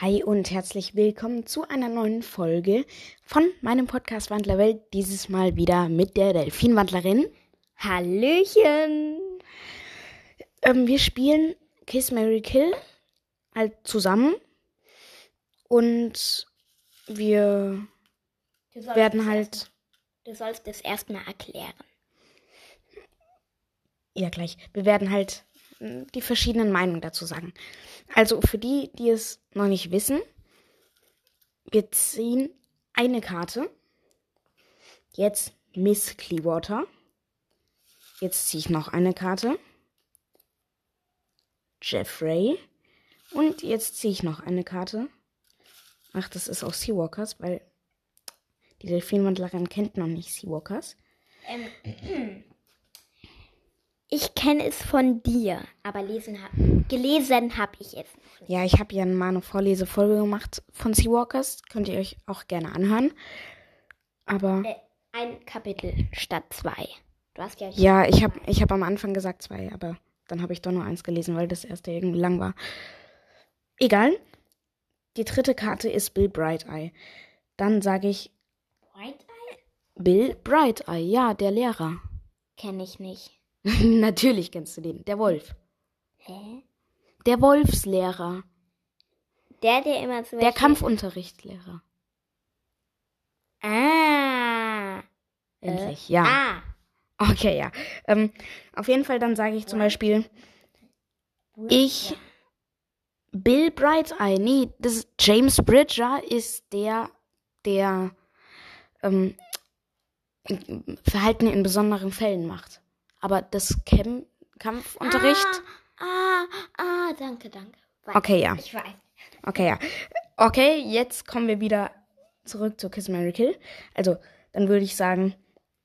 Hi und herzlich willkommen zu einer neuen Folge von meinem Podcast Wandlerwelt. Dieses Mal wieder mit der Delfinwandlerin. Hallöchen! Ähm, wir spielen Kiss Mary Kill halt zusammen und wir werden halt. Du sollst es erstmal erklären. Ja, gleich. Wir werden halt die verschiedenen Meinungen dazu sagen. Also für die, die es noch nicht wissen, wir ziehen eine Karte. Jetzt Miss Clearwater. Jetzt ziehe ich noch eine Karte. Jeffrey. Und jetzt ziehe ich noch eine Karte. Ach, das ist auch Seawalkers, weil die Delfinwandlerin kennt noch nicht Seawalkers. Ich kenne es von dir, aber lesen hab, gelesen habe ich es. Ja, ich habe ja mal eine Vorlesefolge gemacht von Seawalkers. Könnt ihr euch auch gerne anhören. Aber Äh, ein Kapitel statt zwei. Du hast ja. ja, ich habe ich hab am Anfang gesagt zwei, aber dann habe ich doch nur eins gelesen, weil das erste irgendwie lang war. Egal. Die dritte Karte ist Bill Bright Eye. Dann sage ich White Eye? Bill Bright Eye, ja, der Lehrer. Kenne ich nicht. Natürlich kennst du den, der Wolf. Hä? Der Wolfslehrer, Der, der immer so. der Kampfunterrichtslehrer. Ah. Endlich, ja. Ah. Okay, ja. Ähm, auf jeden Fall dann sage ich zum Beispiel, ich, Bill Bright Eye, nee, das ist James Bridger ist der, der ähm, Verhalten in besonderen Fällen macht. Aber das Cam Kampfunterricht, Ah, ah, danke, danke. Weiß. okay, ja. Ich weiß. Okay, ja. Okay, jetzt kommen wir wieder zurück zu Kiss Mary Kill. Also, dann würde ich sagen,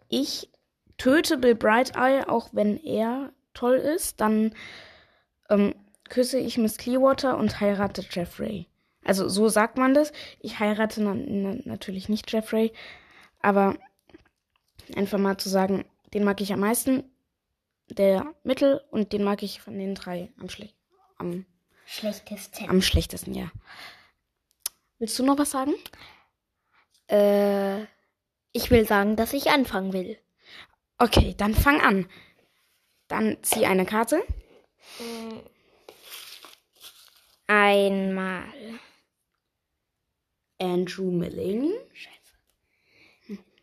ich töte Bill Bright Eye, auch wenn er toll ist. Dann ähm, küsse ich Miss Clearwater und heirate Jeffrey. Also, so sagt man das. Ich heirate na na natürlich nicht Jeffrey, aber einfach mal zu sagen, den mag ich am meisten, der Mittel und den mag ich von den drei am, schle am Schlechtesten. am schlechtesten, ja. Willst du noch was sagen? Äh, ich will sagen, dass ich anfangen will. Okay, dann fang an. Dann zieh eine Karte. Einmal. Andrew Milling.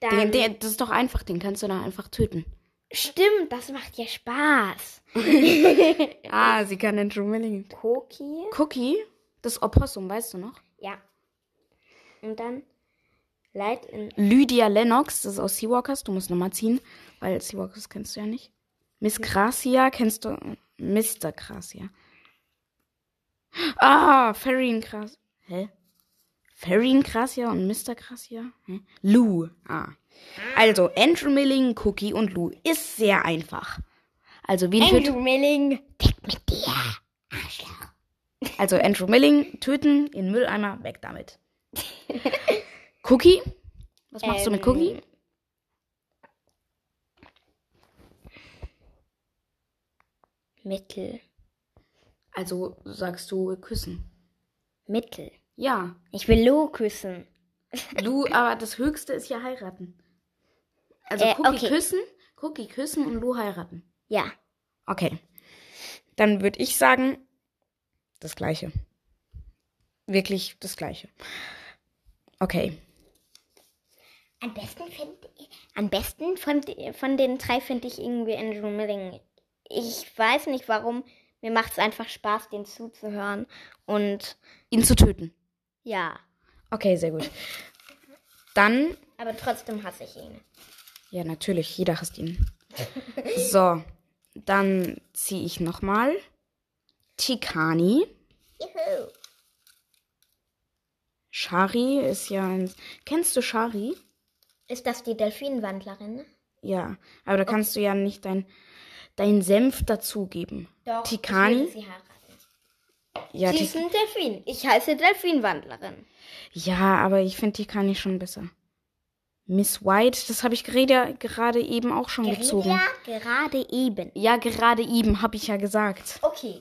Dann, Den, der, das ist doch einfach, den kannst du dann einfach töten. Stimmt, das macht ja Spaß. Ah, sie kann Andrew Milling. Koki. Cookie, das Opossum, weißt du noch? Ja. Und dann Light in. Lydia Lennox, das ist aus Seawalkers. Du musst nochmal ziehen, weil Seawalkers kennst du ja nicht. Miss Gracia kennst du. Mr. Gracia. Ah, Farine Gracia. Hä? Farine Gracia und Mr. Gracia? Hä? Lou. Ah. Also, Andrew Milling, Cookie und Lou. Ist sehr einfach. Also, wen. Andrew Milling. Weg mit dir. Arschloch. Also, Andrew Milling töten, in Mülleimer, weg damit. Cookie? Was machst du mit Ähm, Cookie? Mittel. Also, sagst du küssen. Mittel. Ja. Ich will Lou küssen. Lou, aber das Höchste ist ja heiraten. Also Äh, Cookie okay. küssen, Cookie küssen und Lou heiraten. Ja. Okay. Dann würde ich sagen, das Gleiche. Wirklich das Gleiche. Okay. Am besten finde ich, am besten von, von den drei finde ich irgendwie Andrew Milling. Ich weiß nicht warum. Mir macht es einfach Spaß, den zuzuhören. Und Ihn zu töten. ja. Okay, sehr gut. Dann, Aber trotzdem hasse ich ihn. Ja, natürlich, jeder hasst ihn. So, dann ziehe ich nochmal. Tikani. Juhu. Shari ist ja ein. Kennst du Shari? Ist das die Delfinwandlerin? Ja, aber da kannst du ja nicht dein, dein Senf dazugeben. Doch. Tikani? Ich will sie heiraten. Ja, sie ist ein Delfin. Ich heiße Delfinwandlerin. ja, aber ich finde Tikani schon besser. Miss White, das habe ich gerade, gerade eben auch schon gezogen. Ja, gerade eben. Ja, gerade eben, habe ich ja gesagt. Okay.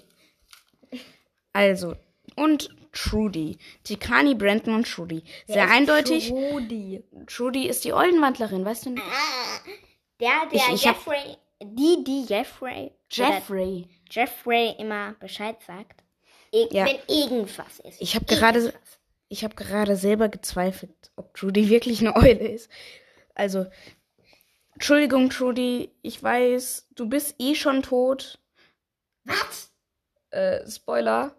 Also, und Trudy. Tikani, Brandon und Trudy. Sehr eindeutig. Trudy. Trudy ist die Eulenwandlerin, weißt du nicht? Der, der Ich- ich Jeffrey, die, die Jeffrey, Jeffrey. Jeffrey immer Bescheid sagt. Ir Ja. Wenn irgendwas ist. Ich habe gerade, Irgendwas. Ich habe gerade selber gezweifelt, ob Trudy wirklich eine Eule ist. Also, Entschuldigung, Trudy, ich weiß, du bist eh schon tot. Was? Äh, Spoiler.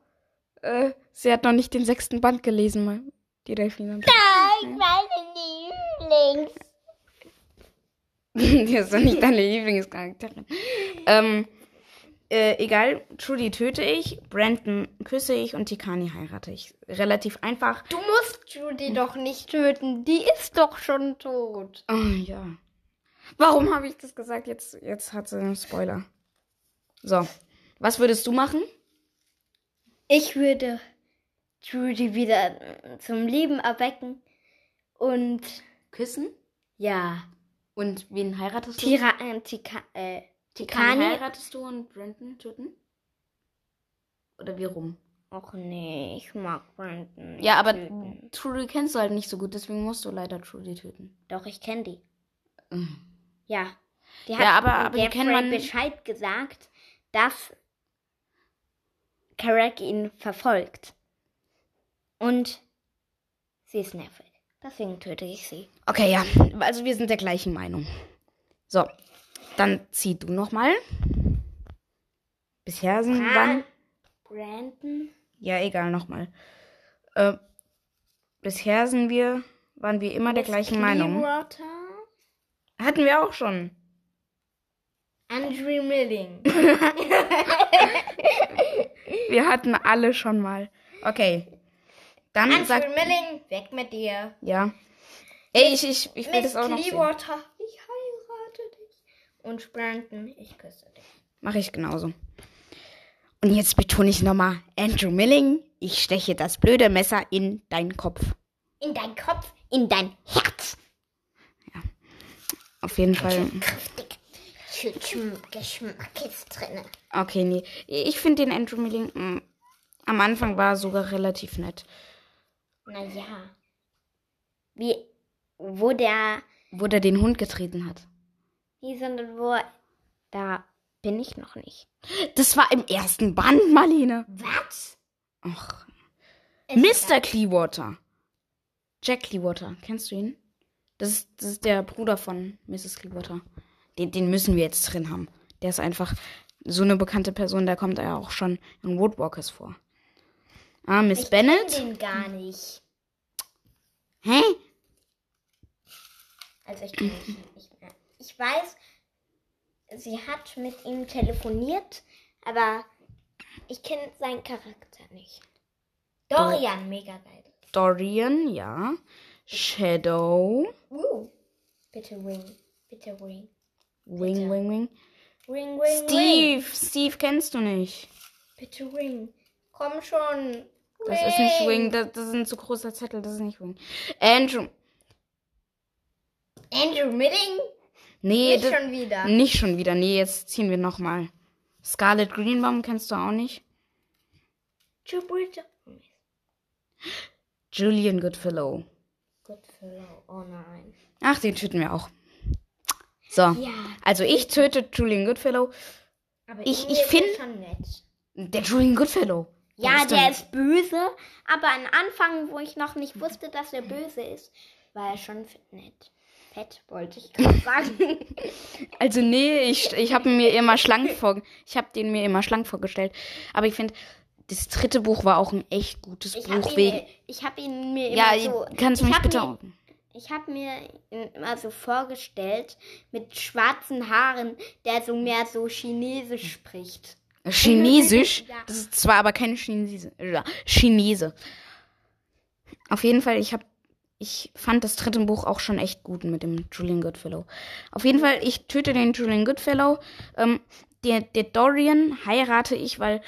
Äh, sie hat noch nicht den sechsten Band gelesen, mal. Die Delfine. Nein, meine Lieblings. Die ist doch nicht deine Lieblingscharakterin. Ähm, äh, egal, Trudy töte ich, Brandon küsse ich und Tikani heirate ich. Relativ einfach. Du musst Judy doch nicht töten. Die ist doch schon tot. Oh, ja. Warum habe ich das gesagt? Jetzt, jetzt hat sie einen Spoiler. So. Was würdest du machen? Ich würde Judy wieder zum Leben erwecken. Und Küssen? ja, Und wen heiratest du? Tira, äh, Tika, äh, Tikani heiratest du und Brandon töten? Oder wie rum? Och nee, ich mag Brandon. Ja, aber töten. Trudy kennst du halt nicht so gut, deswegen musst du leider Trudy töten. Doch, ich kenne die. Mhm. Ja. Die Ja, aber- aber die Jeffrey kennt man- Bescheid gesagt, dass Carrack ihn verfolgt. Und sie ist nervig. Deswegen töte ich sie. Okay, ja. Also wir sind der gleichen Meinung. So. Dann zieh du nochmal. Bisher sind wann? Brandon? Ja, egal, nochmal. Äh, bisher sind wir, waren wir immer der gleichen Meinung. Clearwater? Hatten wir auch schon. Andrew Milling. Wir hatten alle schon mal. Okay. Dann Andrew sag, Milling, weg mit dir. ja. Ey, ich, ich, ich will Miss das auch noch sehen. Clearwater, ich heirate dich. Und Brandon, ich küsse dich. Mache ich genauso. Und jetzt betone ich nochmal, Andrew Milling, ich steche das blöde Messer in deinen Kopf. In dein Kopf, in dein Herz. Auf jeden Fall. Kräftig. Geschmack ist drin. Okay, nee. Ich finde den Andrew Milling mm, am Anfang war sogar relativ nett. Naja. Wie, wo der, Wo der den Hund getreten hat. Wie sondern wo, da bin ich noch nicht. Das war im ersten Band, Marlene. Was? Ach. Mr. Clearwater. Jack Clearwater. Kennst du ihn? Das ist, das ist der Bruder von Mrs. Clearwater. Den, den müssen wir jetzt drin haben. Der ist einfach so eine bekannte Person, der kommt ja auch schon in Woodwalkers vor. Ah, Miss Ich Bennett. den gar nicht. Hä? Also ich kenn ihn nicht mehr. Ich weiß, sie hat mit ihm telefoniert, aber ich kenne seinen Charakter nicht. Dorian, mega geil. Dorian, ja. Shadow. Uh. Bitte Ring. Bitte Ring. Wing, wing, wing. Ring, Ring, Ring. Steve. Steve kennst du nicht. Bitte Ring. Komm schon. Das ist nicht Wing, das, das ist ein zu großer Zettel, das ist nicht Wing. Andrew. Andrew Milling? Nee, Nicht schon wieder. nicht schon wieder. Nee, jetzt ziehen wir nochmal. Scarlet Greenbaum kennst du auch nicht. Julian Goodfellow. Goodfellow. Oh nein. Ach, den töten wir auch. So. Ja. Also ich töte Julian Goodfellow. Aber Ich- ich ist find- schon nett. Der Julian Goodfellow. Ja, der ist böse, aber am Anfang, wo ich noch nicht wusste, dass er böse ist, war er schon nett. Fett, wollte ich gerade sagen. Also nee, ich, ich habe mir immer schlank vor, ich habe den mir immer schlank vorgestellt. Aber ich finde, das dritte Buch war auch ein echt gutes Ich habe Buch ihn, wegen. ich hab ihn mir Ja, immer so... kannst du ich mich hab bitte mir. Ich habe mir ihn immer so vorgestellt, mit schwarzen Haaren, der so mehr so chinesisch spricht. Chinesisch. Ja. Das ist zwar aber keine Chinese. Ja, Chinese. Auf jeden Fall, ich habe, ich fand das dritte Buch auch schon echt gut mit dem Julian Goodfellow. Auf jeden Fall, ich töte den Julian Goodfellow. Ähm, der, der Dorian heirate ich, weil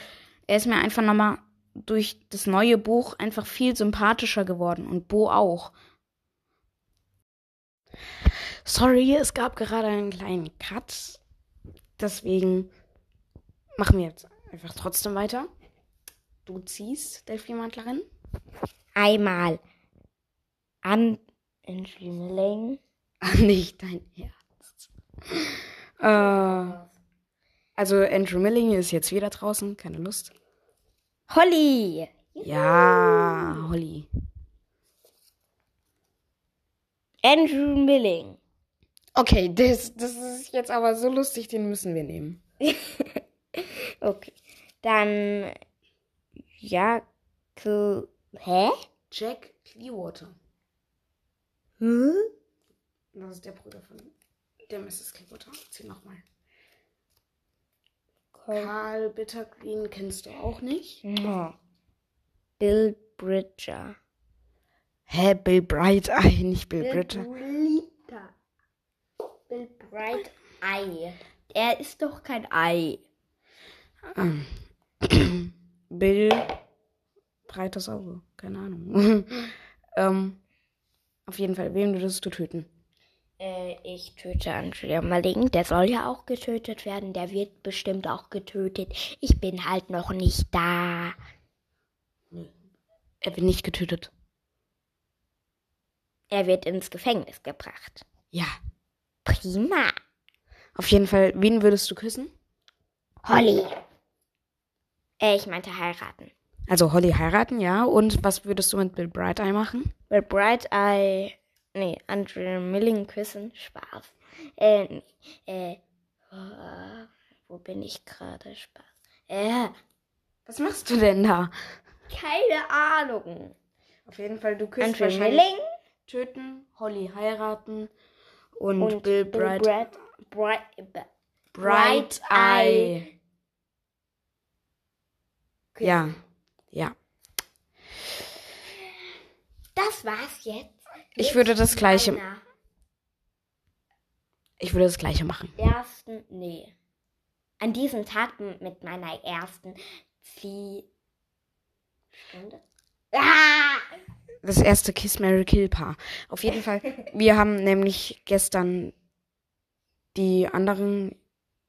er ist mir einfach nochmal durch das neue Buch einfach viel sympathischer geworden und Bo auch. Sorry, es gab gerade einen kleinen Cut. Deswegen machen wir jetzt einfach trotzdem weiter. Du ziehst, Delphi-Mantlerin. Einmal an Andrew Milling. Nicht dein Ernst. Äh, also Andrew Milling ist jetzt wieder draußen, keine Lust. Holly. Ja, Holly. Andrew Milling. Okay, das, das ist jetzt aber so lustig, den müssen wir nehmen. Okay. Dann Jack. Hä? Jack Clearwater. Hm? Das ist der Bruder von der Mrs. Clearwater. Zieh nochmal. Carl Bittergreen kennst du auch nicht. Bill Bridger. Hä, Bill Bright Eye, nicht Bill Bridger. Brita. Bill Bright Eye. Er ist doch kein Ei. Ähm. Bill breites Auge, keine Ahnung. ähm, auf jeden Fall, wem würdest du töten? Äh, ich töte Angela Malling. Der soll ja auch getötet werden. Der wird bestimmt auch getötet. Ich bin halt noch nicht da. Er wird nicht getötet. Er wird ins Gefängnis gebracht. Ja. Prima. Auf jeden Fall, wen würdest du küssen? Holly. Äh, ich meinte heiraten. Also Holly heiraten, ja. Und was würdest du mit Bill Bright Eye machen? Weil Bright Eye. Nee, Andrew Milling küssen. Spaß. Äh, nee, äh. oh, wo bin ich gerade? Spaß. Äh, Was machst du denn da? keine Ahnung. Auf jeden Fall, du küsst Andrew wahrscheinlich Milling töten, Holly heiraten und, und Bill Bright, Bright, Bright, Bright, Bright Eye. Ja, ja. Das war's jetzt. Ich würde das Gleiche- meiner Ich würde das gleiche machen. Ersten, nee. An diesem Tag mit meiner ersten Zieh. Stunde. Ah! Das erste Kiss Mary Kill Paar. Auf jeden Fall. Wir haben nämlich gestern die anderen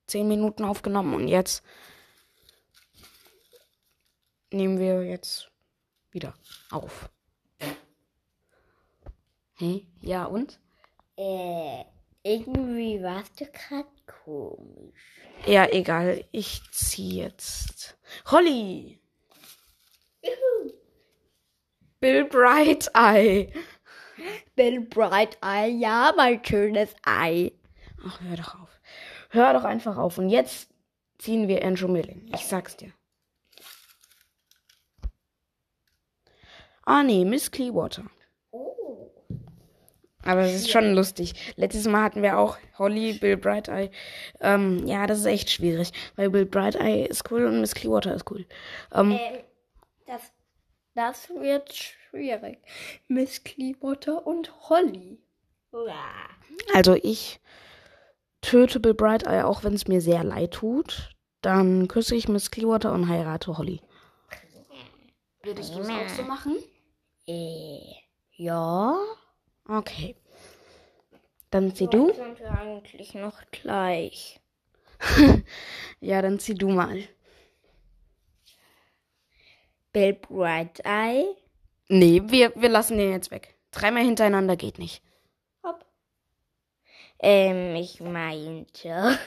zehn Minuten aufgenommen und jetzt nehmen wir jetzt wieder auf. Hä? Ja und? Äh, irgendwie warst du grad komisch. Ja, egal. Ich zieh jetzt. Holly! Bill Bright Eye. Bill Bright Eye, ja, mein schönes Ei. Ach, hör doch auf. Hör doch einfach auf. Und jetzt ziehen wir Andrew Milling. Ich sag's dir. Ah, nee, Miss Clearwater. Aber es ist schon lustig. Letztes Mal hatten wir auch Holly, Bill Bright Eye. Ähm, ja, das ist echt schwierig. Weil Bill Bright Eye ist cool und Miss Clearwater ist cool. Ähm, Ähm, das, das wird schwierig. Miss Clearwater und Holly. Also ich töte Bill Bright Eye, auch wenn es mir sehr leid tut. Dann küsse ich Miss Clearwater und heirate Holly. Würdest du es auch so machen? Äh, ja. Okay. Dann zieh du. Sind wir eigentlich noch gleich? Ja, dann zieh du mal. Bill Bright Eye. Nee, wir, wir lassen den jetzt weg. Dreimal hintereinander geht nicht. Hopp. Ähm, ich meinte.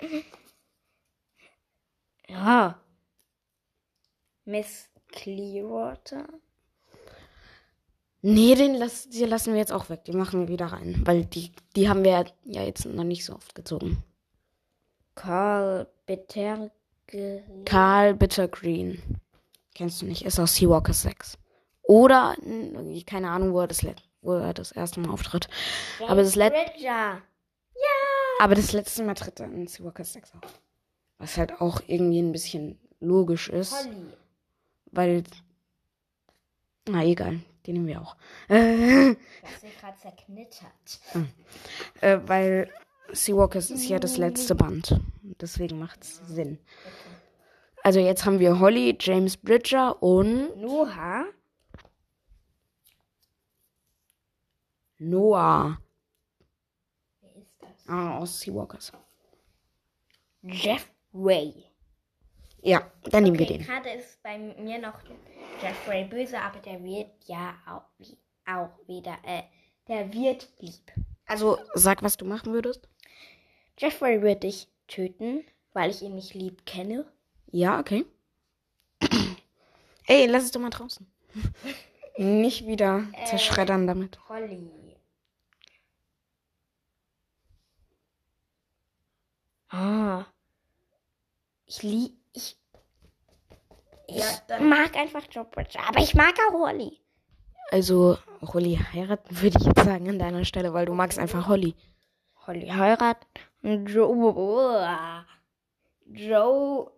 ja. Miss Clearwater. Nee, den, lass, die lassen wir jetzt auch weg. Die machen wir wieder rein. Weil die, die haben wir ja jetzt noch nicht so oft gezogen. Carl Bitterge. Carl Bittergreen. Kennst du nicht? Ist aus Seawalker 6. Oder, keine Ahnung, wo er das, wo er das erste Mal auftritt. Aber das, let Bridger. aber das letzte Mal tritt er in Seawalker 6 auf. Was halt auch irgendwie ein bisschen logisch ist. Holly. Weil. Na, egal. Den nehmen wir auch. Äh, Das ist gerade zerknittert. äh, weil Seawalkers ist ja das letzte Band. Deswegen macht's Sinn. Also jetzt haben wir Holly, James Bridger und Noah. Noah Wer ist das? ah, aus Seawalkers. Jeffrey. Ja, dann nehmen wir Okay, den. gerade ist bei mir noch Jeffrey böse, aber der wird ja auch, wie, auch wieder, äh, der wird lieb. Also sag, was du machen würdest. Jeffrey wird dich töten, weil ich ihn nicht lieb kenne. Ja, okay. Ey, lass es doch mal draußen. Nicht wieder zerschreddern damit. Holly. Ah. Ich lieb, ich, ich Ja, mag einfach Joe Bridger, aber ich mag auch Holly. Also, Holly heiraten würde ich jetzt sagen an deiner Stelle, weil du magst einfach Holly. Holly heiraten und Joe, Joe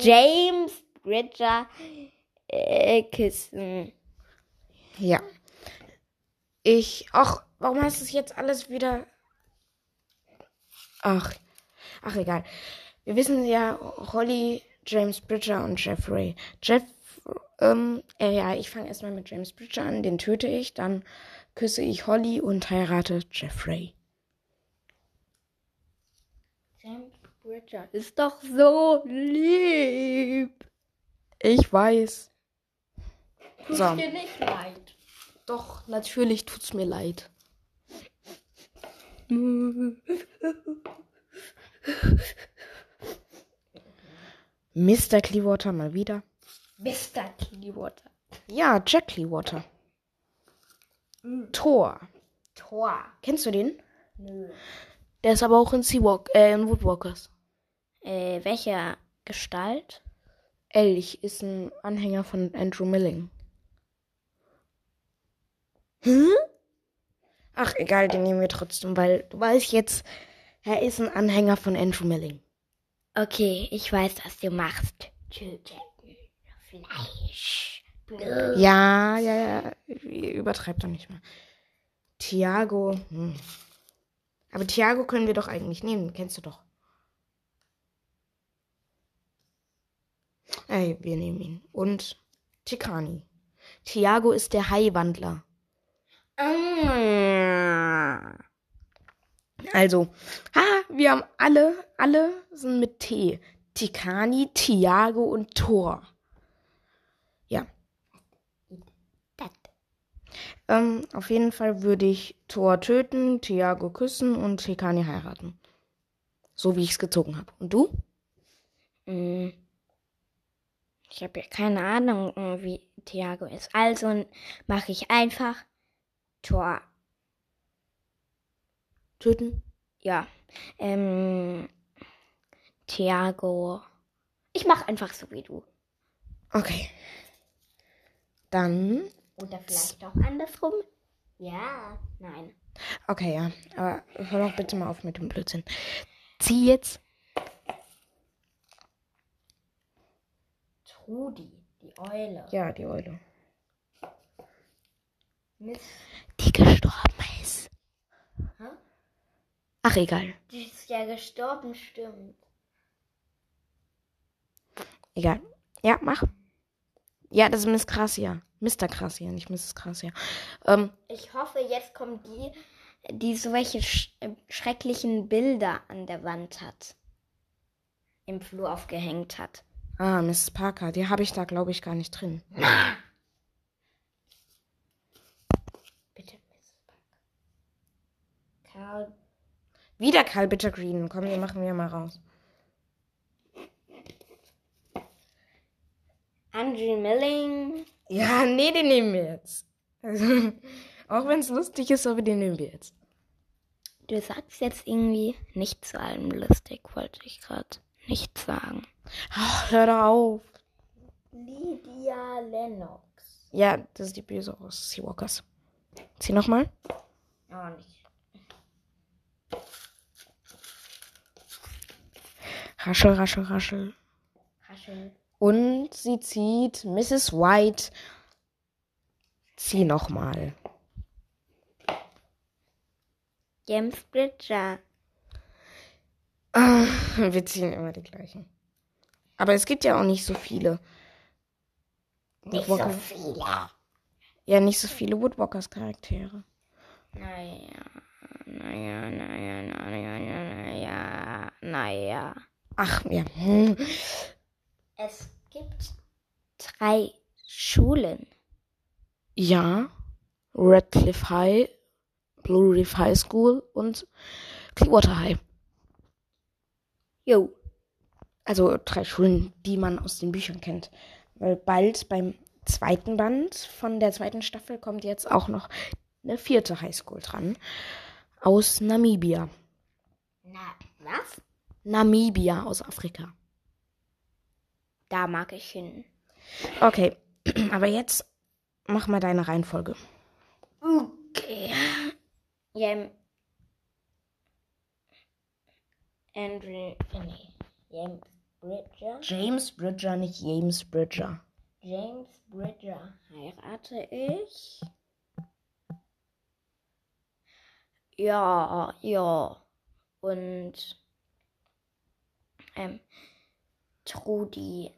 James Bridger äh, küssen. Ja. Ich. Ach, warum heißt es jetzt alles wieder. Ach. Ach, egal. Wir wissen ja, Holly, James Bridger und Jeffrey. Jeff. Ähm, äh, ja, ich fange erstmal mit James Bridger an, den töte ich, dann küsse ich Holly und heirate Jeffrey. James Bridger ist doch so lieb. Ich weiß. So. Dir nicht leid. Doch, natürlich tut's mir leid. Mr. Clearwater mal wieder. Mr. Clearwater. Ja, Jack Clearwater. Thor. Tor. Kennst du den? Nö. Der ist aber auch in Seawalk, äh, in Woodwalkers. Äh, welcher Gestalt? Elch ist ein Anhänger von Andrew Milling. Hm? Ach, egal, den nehmen wir trotzdem, weil du weißt jetzt, er ist ein Anhänger von Andrew Milling. Okay, ich weiß, was du machst. Töten. Fleisch. Blut. Ja, ja, ja, übertreibt doch nicht mal. Thiago, hm. Aber Thiago können wir doch eigentlich nehmen, kennst du doch. Ey, wir nehmen ihn. Und Tikani. Thiago ist der Haiwandler. Ah. Also, ha, wir haben alle, alle sind mit T. Tikani, Thiago und Thor. Ja. Ähm, auf jeden Fall würde ich Thor töten, Thiago küssen und Tikani heiraten. So wie ich es gezogen habe. Und du? Mm. Ich habe ja keine Ahnung, wie Thiago ist. Also mache ich einfach Tor. Töten? Ja. Ähm, Thiago. Ich mache einfach so wie du. Okay. Dann. Oder vielleicht auch andersrum. Ja, nein. Okay, ja. Aber hör doch bitte mal auf mit dem Blödsinn. Zieh jetzt. Trudi, die Eule. Ja, die Eule. Mist. Die gestorben? Ach, egal. Die ist ja gestorben, stimmt. Egal. Ja, mach. Ja, das ist Miss Gracia. Mr. Gracia, nicht Mrs. Gracia. Ähm, Ich hoffe, jetzt kommt die, die solche sch äh, schrecklichen Bilder an der Wand hat. Im Flur aufgehängt hat. ah, Mrs. Parker. Die habe ich da, glaube ich, gar nicht drin. Bitte, Miss Parker. Karl. Wieder Karl Bitter Green. Komm, den machen wir mal raus. Andrew Milling. Ja, nee, den nehmen wir jetzt. Also, auch wenn es lustig ist, aber den nehmen wir jetzt. Du sagst jetzt irgendwie nicht zu allem lustig, wollte ich gerade nicht sagen. Ach, hör doch auf. Lydia Lennox. Ja, das ist die Böse aus Seawalkers. Zieh nochmal. Oh, nicht. Raschel, raschel, raschel. Haschel. Und sie zieht Mrs. White. Zieh nochmal. James Bridger. Ah, Wir ziehen immer die gleichen. Aber es gibt ja auch nicht so viele. Nicht so viele. Ja, nicht so viele Woodwalkers Charaktere. Naja, naja, naja, naja, naja, naja. Ach, ja. Hm. Es gibt drei Schulen. Ja, Radcliffe High, Blue Reef High School und Clearwater High. Jo. Also drei Schulen, die man aus den Büchern kennt. Weil bald beim zweiten Band von der zweiten Staffel kommt jetzt auch noch eine vierte Highschool dran. Aus Namibia. Na, was? Namibia aus Afrika. Da mag ich hin. Okay, aber jetzt mach mal deine Reihenfolge. Okay. Ja, Andrew, nee, James Bridger. James Bridger, nicht James Bridger. James Bridger heirate ich. Ja, ja. Und ähm, Trudi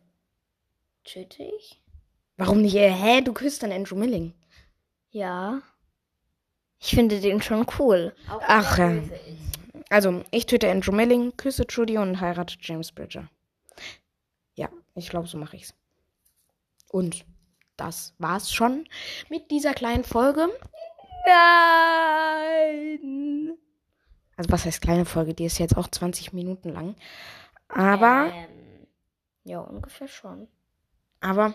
töte ich. Warum nicht? Äh, hä, du küsst dann Andrew Milling. Ja. Ich finde den schon cool. Auch wenn Ach, ist. Also, ich töte Andrew Milling, küsse Trudy und heirate James Bridger. Ja, ich glaube, so mache ich's. Und das war's schon mit dieser kleinen Folge. Nein! Also, was heißt kleine Folge? Die ist jetzt auch 20 Minuten lang. Aber, Ähm, ja, ungefähr schon. aber,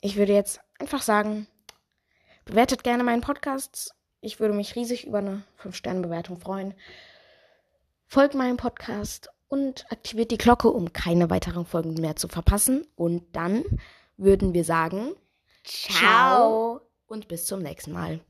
ich würde jetzt einfach sagen, bewertet gerne meinen Podcast. Ich würde mich riesig über eine 5-Sterne-Bewertung freuen. Folgt meinem Podcast und aktiviert die Glocke, um keine weiteren Folgen mehr zu verpassen. Und dann würden wir sagen, Ciao. und bis zum nächsten Mal.